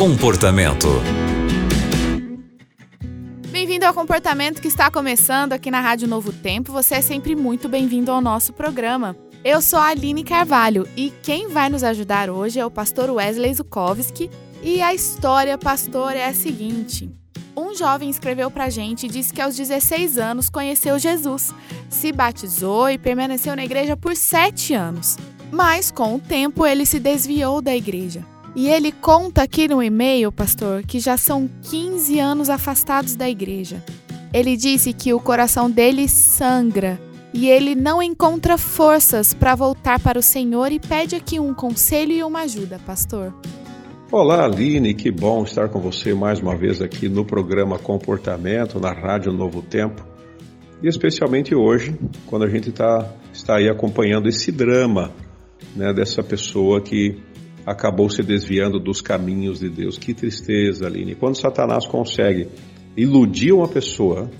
Comportamento. Bem-vindo ao Comportamento que está começando aqui na Rádio Novo Tempo. Você é sempre muito bem-vindo ao nosso programa. Eu sou a Aline Carvalho e quem vai nos ajudar hoje é o pastor Wesley Zukowski. E a história, pastor, é a seguinte: um jovem escreveu pra gente e disse que aos 16 anos conheceu Jesus, se batizou e permaneceu na igreja por sete anos. Mas com o tempo ele se desviou da igreja. E ele conta aqui no e-mail, pastor, que já são 15 anos afastados da igreja. Ele disse que o coração dele sangra e ele não encontra forças para voltar para o Senhor e pede aqui um conselho e uma ajuda, pastor. Olá, Aline, que bom estar com você mais uma vez aqui no programa Comportamento, na Rádio Novo Tempo. E especialmente hoje, quando a gente tá, está aí acompanhando esse drama né, dessa pessoa que acabou se desviando dos caminhos de Deus. Que tristeza, Aline. Quando Satanás consegue iludir uma pessoa,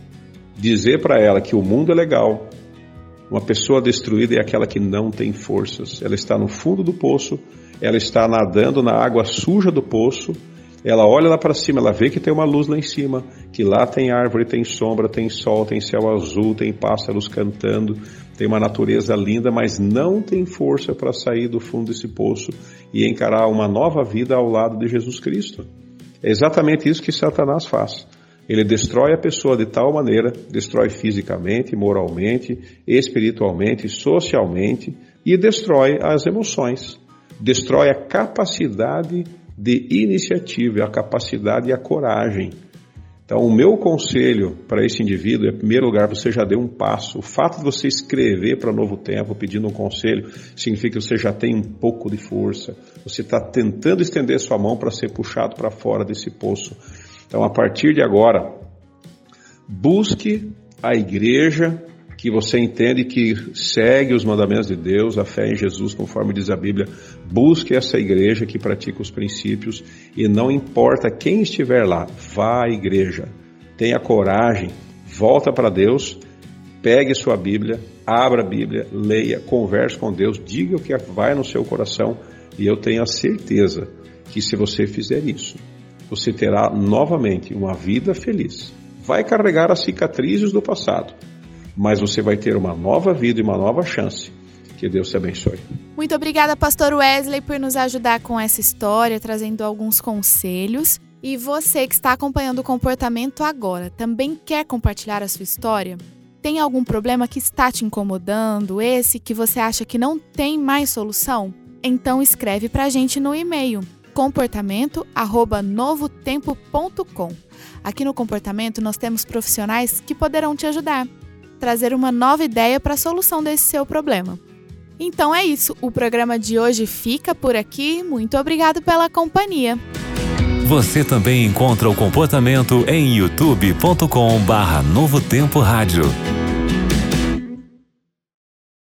dizer para ela que o mundo é legal, uma pessoa destruída é aquela que não tem forças. Ela está no fundo do poço ela está nadando na água suja do poço, ela olha lá para cima, ela vê que tem uma luz lá em cima, que lá tem árvore, tem sombra, tem sol, tem céu azul, tem pássaros cantando, tem uma natureza linda, mas não tem força para sair do fundo desse poço e encarar uma nova vida ao lado de Jesus Cristo. É exatamente isso que Satanás faz. Ele destrói a pessoa de tal maneira, destrói fisicamente, moralmente, espiritualmente, socialmente e destrói as emoções destrói a capacidade de iniciativa, a capacidade e a coragem. Então, o meu conselho para esse indivíduo é, em primeiro lugar, você já deu um passo. O fato de você escrever para Novo Tempo pedindo um conselho significa que você já tem um pouco de força. Você está tentando estender sua mão para ser puxado para fora desse poço. Então, a partir de agora, busque a igreja que você entende que segue os mandamentos de Deus, a fé em Jesus, conforme diz a Bíblia, busque essa igreja que pratica os princípios e não importa quem estiver lá, vá à igreja, tenha coragem, volta para Deus, pegue sua Bíblia, abra a Bíblia, leia, converse com Deus, diga o que vai no seu coração e eu tenho a certeza que se você fizer isso, você terá novamente uma vida feliz. Vai carregar as cicatrizes do passado mas você vai ter uma nova vida e uma nova chance. Que Deus te abençoe. Muito obrigada, Pastor Wesley, por nos ajudar com essa história, trazendo alguns conselhos. E você que está acompanhando o comportamento agora, também quer compartilhar a sua história? Tem algum problema que está te incomodando, esse que você acha que não tem mais solução? Então escreve para a gente no e-mail comportamento@novotempo.com. Aqui no comportamento nós temos profissionais que poderão te ajudar trazer uma nova ideia para a solução desse seu problema. Então é isso, o programa de hoje fica por aqui. Muito obrigado pela companhia. Você também encontra o comportamento em youtube.com/barra Novo Tempo Rádio.